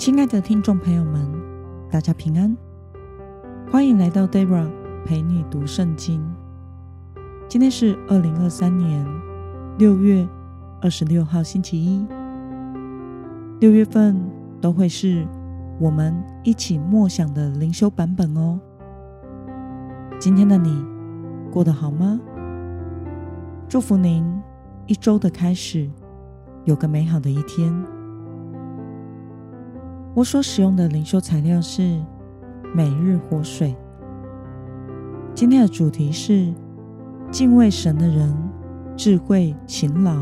亲爱的听众朋友们，大家平安，欢迎来到 Debra 陪你读圣经。今天是二零二三年六月二十六号，星期一。六月份都会是我们一起默想的灵修版本哦。今天的你过得好吗？祝福您一周的开始有个美好的一天。我所使用的灵修材料是每日活水。今天的主题是敬畏神的人，智慧勤劳。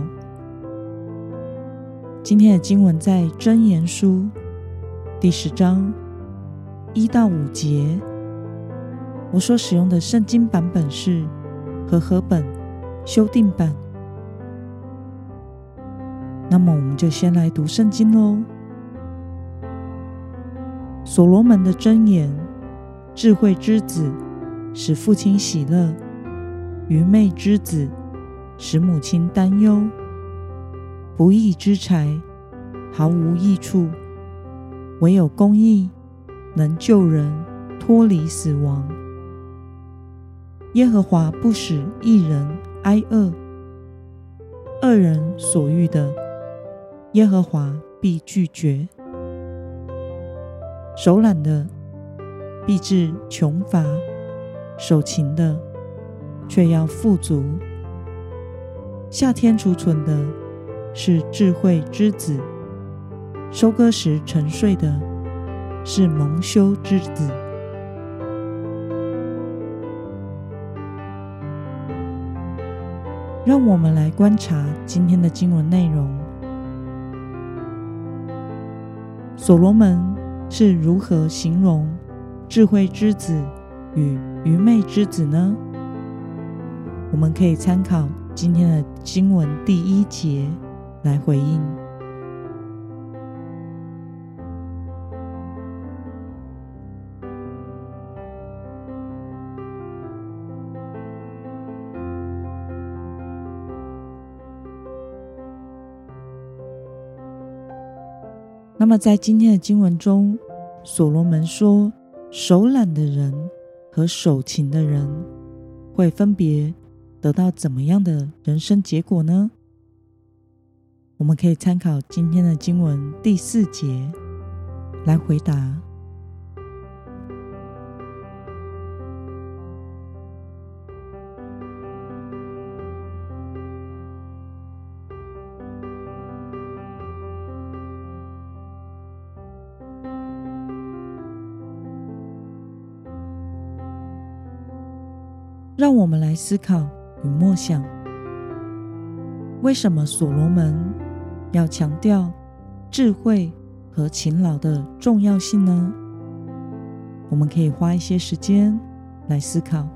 今天的经文在箴言书第十章一到五节。我所使用的圣经版本是和合本修订版。那么，我们就先来读圣经喽。所罗门的箴言：智慧之子使父亲喜乐，愚昧之子使母亲担忧。不义之财毫无益处，唯有公义能救人脱离死亡。耶和华不使一人挨饿，恶人所欲的，耶和华必拒绝。手懒的必致穷乏，手勤的却要富足。夏天储存的是智慧之子，收割时沉睡的是蒙羞之子。让我们来观察今天的经文内容。所罗门。是如何形容智慧之子与愚昧之子呢？我们可以参考今天的经文第一节来回应。那么，在今天的经文中，所罗门说：“手懒的人和手勤的人，会分别得到怎么样的人生结果呢？”我们可以参考今天的经文第四节来回答。让我们来思考与默想，为什么所罗门要强调智慧和勤劳的重要性呢？我们可以花一些时间来思考。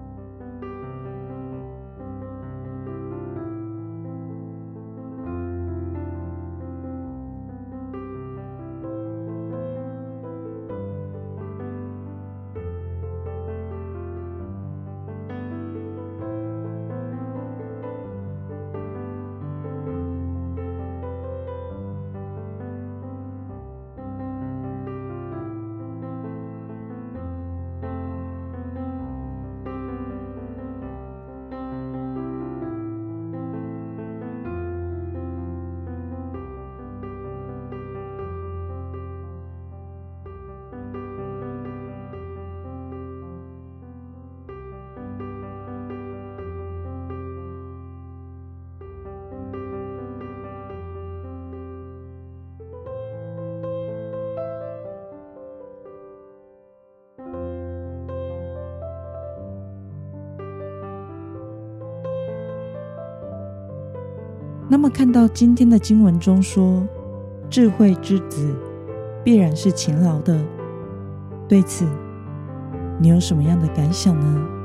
那么，看到今天的经文中说，智慧之子必然是勤劳的，对此，你有什么样的感想呢？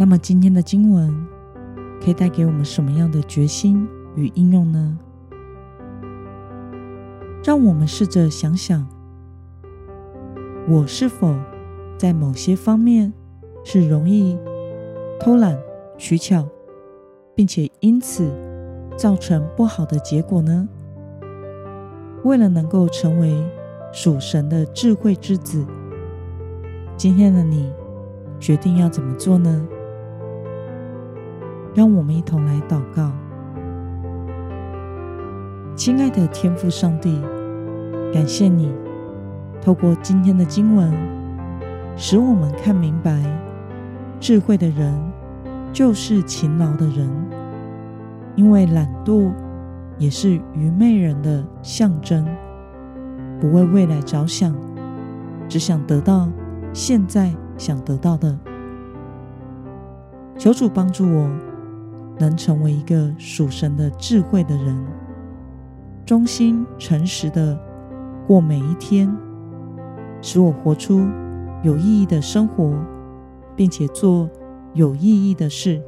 那么今天的经文可以带给我们什么样的决心与应用呢？让我们试着想想，我是否在某些方面是容易偷懒取巧，并且因此造成不好的结果呢？为了能够成为属神的智慧之子，今天的你决定要怎么做呢？让我们一同来祷告。亲爱的天父上帝，感谢你透过今天的经文，使我们看明白，智慧的人就是勤劳的人，因为懒惰也是愚昧人的象征，不为未来着想，只想得到现在想得到的。求主帮助我。能成为一个属神的智慧的人，忠心诚实的过每一天，使我活出有意义的生活，并且做有意义的事。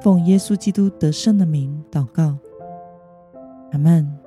奉耶稣基督得胜的名祷告，阿门。